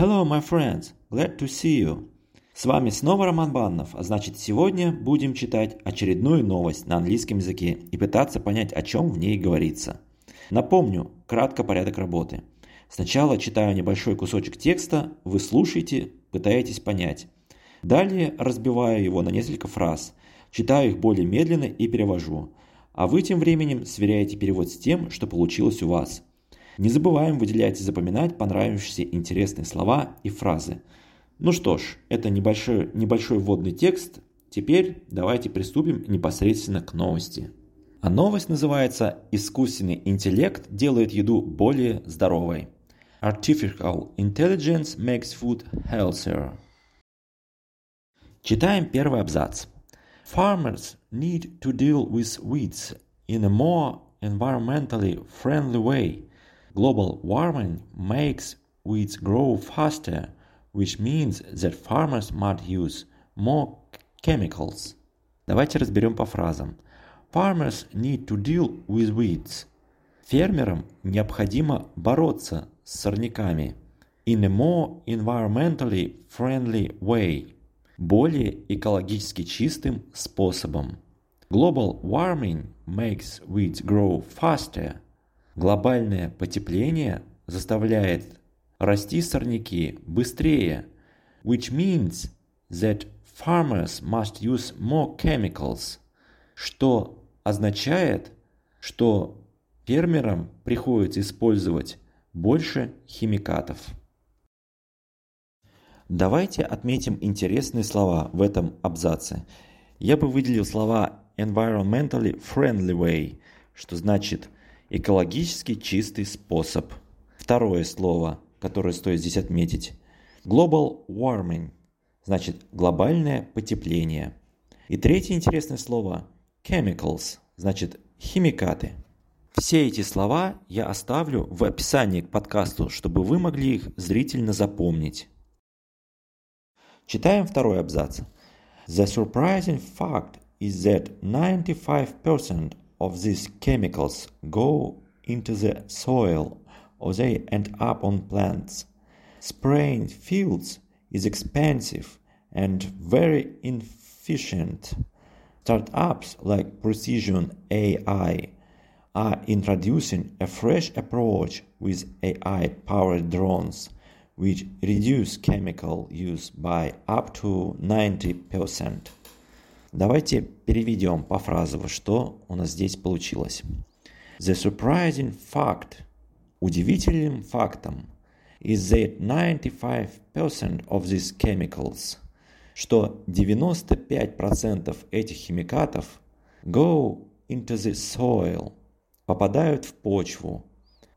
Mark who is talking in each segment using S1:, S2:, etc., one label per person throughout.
S1: Hello, my friends. Glad to see you. С вами снова Роман Баннов, а значит сегодня будем читать очередную новость на английском языке и пытаться понять, о чем в ней говорится. Напомню, кратко порядок работы. Сначала читаю небольшой кусочек текста, вы слушаете, пытаетесь понять. Далее разбиваю его на несколько фраз, читаю их более медленно и перевожу. А вы тем временем сверяете перевод с тем, что получилось у вас – не забываем выделять и запоминать понравившиеся интересные слова и фразы. Ну что ж, это небольшой, небольшой вводный текст. Теперь давайте приступим непосредственно к новости. А новость называется «Искусственный интеллект делает еду более здоровой». Artificial Intelligence makes food healthier. Читаем первый абзац. Farmers need to deal with weeds in a more environmentally friendly way Global warming makes weeds grow faster, which means that farmers might use more chemicals. Давайте разберем по фразам. Farmers need to deal with weeds. Фермерам необходимо бороться с сорняками in a more environmentally friendly way, более экологически чистым способом. Global warming makes weeds grow faster – Глобальное потепление заставляет расти сорняки быстрее, which means that farmers must use more chemicals, что означает, что фермерам приходится использовать больше химикатов. Давайте отметим интересные слова в этом абзаце. Я бы выделил слова environmentally friendly way, что значит Экологически чистый способ. Второе слово, которое стоит здесь отметить. Global warming, значит глобальное потепление. И третье интересное слово chemicals, значит химикаты. Все эти слова я оставлю в описании к подкасту, чтобы вы могли их зрительно запомнить. Читаем второй абзац. The surprising fact is that 95% of these chemicals go into the soil or they end up on plants. Spraying fields is expensive and very inefficient. Startups like Precision AI are introducing a fresh approach with AI powered drones, which reduce chemical use by up to 90%. Давайте переведем по фразово, что у нас здесь получилось. The surprising fact, удивительным фактом, is that 95% of these chemicals, что 95% этих химикатов go into the soil, попадают в почву,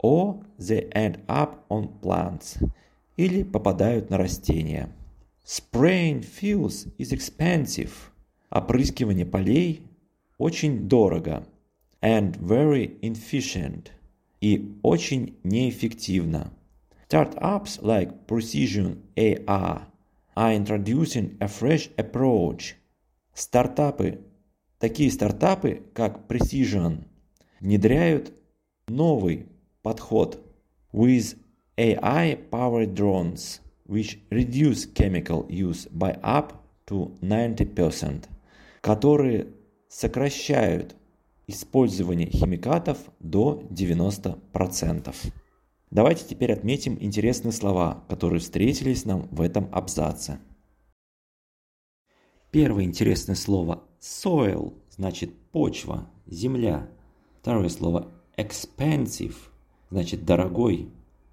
S1: or they end up on plants, или попадают на растения. Spraying fields is expensive – Опрыскивание полей очень дорого and very inefficient и очень неэффективно. Startups like Precision AI are introducing a fresh approach. Стартапы, такие стартапы, как Precision, внедряют новый подход with AI-powered drones, which reduce chemical use by up to 90% которые сокращают использование химикатов до 90%. Давайте теперь отметим интересные слова, которые встретились нам в этом абзаце. Первое интересное слово soil значит почва, земля. Второе слово expensive значит дорогой,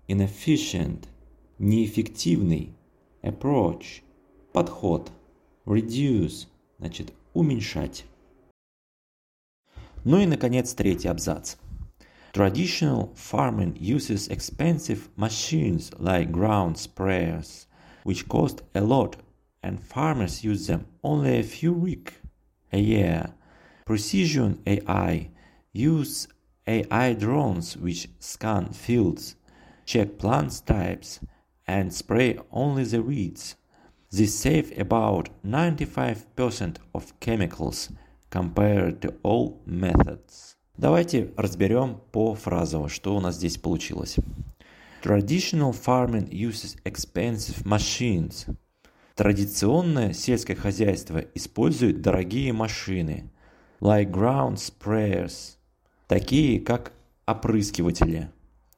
S1: inefficient неэффективный, approach подход, reduce значит уменьшать. Ну и, наконец, третий абзац. Traditional farming uses expensive machines like ground sprayers, which cost a lot, and farmers use them only a few weeks a year. Precision AI use AI drones which scan fields, check plant types, and spray only the weeds. This save about 95% of chemicals compared to all methods. Давайте разберем по фразово, что у нас здесь получилось. Traditional farming uses expensive machines. Традиционное сельское хозяйство использует дорогие машины, like ground sprayers, такие как опрыскиватели,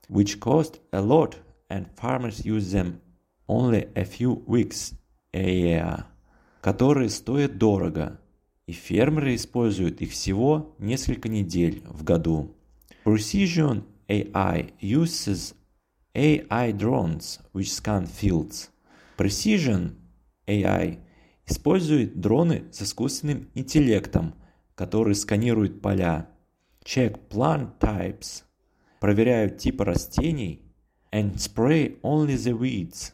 S1: which cost a lot and farmers use them only a few weeks year, которые стоят дорого, и фермеры используют их всего несколько недель в году. Precision AI uses AI drones which scan fields. Precision AI использует дроны с искусственным интеллектом, которые сканируют поля. Check plant types. Проверяют типы растений. And spray only the weeds.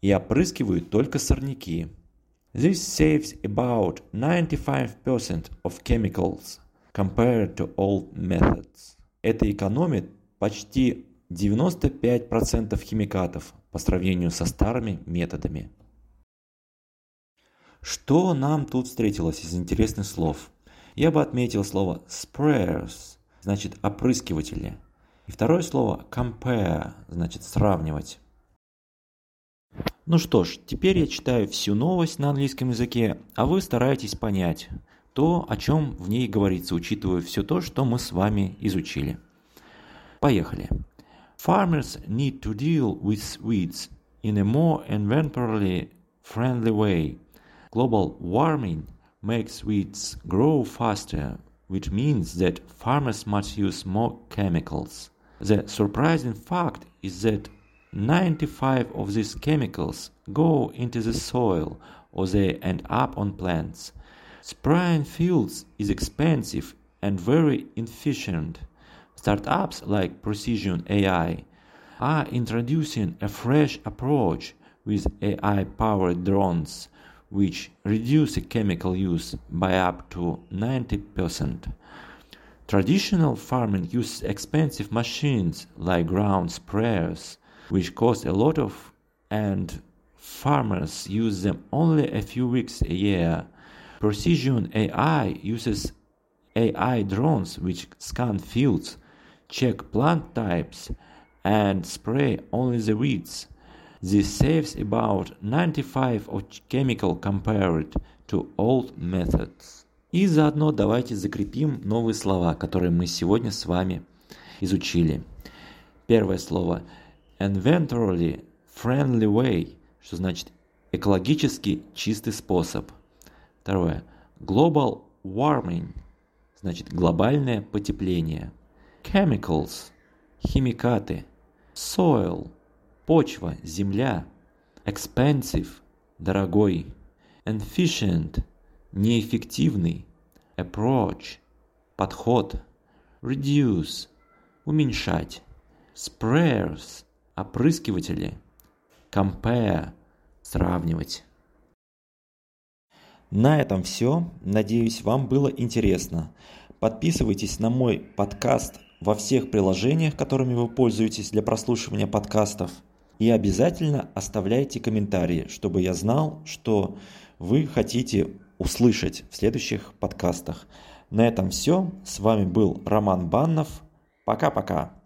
S1: И опрыскивают только сорняки. This saves about 95% of chemicals compared to old methods. Это экономит почти 95% химикатов по сравнению со старыми методами. Что нам тут встретилось из интересных слов? Я бы отметил слово sprayers, значит опрыскиватели. И второе слово compare, значит сравнивать. Ну что ж, теперь я читаю всю новость на английском языке, а вы стараетесь понять то, о чем в ней говорится, учитывая все то, что мы с вами изучили. Поехали. Farmers need to deal with weeds in a more environmentally friendly way. Global warming makes weeds grow faster, which means that farmers must use more chemicals. The surprising fact is that 95 of these chemicals go into the soil or they end up on plants. Spraying fields is expensive and very inefficient. Startups like Precision AI are introducing a fresh approach with AI powered drones, which reduce chemical use by up to 90%. Traditional farming uses expensive machines like ground sprayers, which cost a lot of and farmers use them only a few weeks a year. Precision AI uses AI drones which scan fields check plant types, and spray only the weeds. This saves about 95 of chemical compared to old methods. И заодно давайте закрепим новые слова, которые мы сегодня с вами изучили. Первое слово environmentally friendly way, что значит экологически чистый способ. Второе global warming, значит глобальное потепление. Chemicals – химикаты. Soil – почва, земля. Expensive – дорогой. Efficient – неэффективный. Approach – подход. Reduce – уменьшать. Sprayers – опрыскиватели. Compare – сравнивать. На этом все. Надеюсь, вам было интересно. Подписывайтесь на мой подкаст во всех приложениях, которыми вы пользуетесь для прослушивания подкастов. И обязательно оставляйте комментарии, чтобы я знал, что вы хотите услышать в следующих подкастах. На этом все. С вами был Роман Баннов. Пока-пока.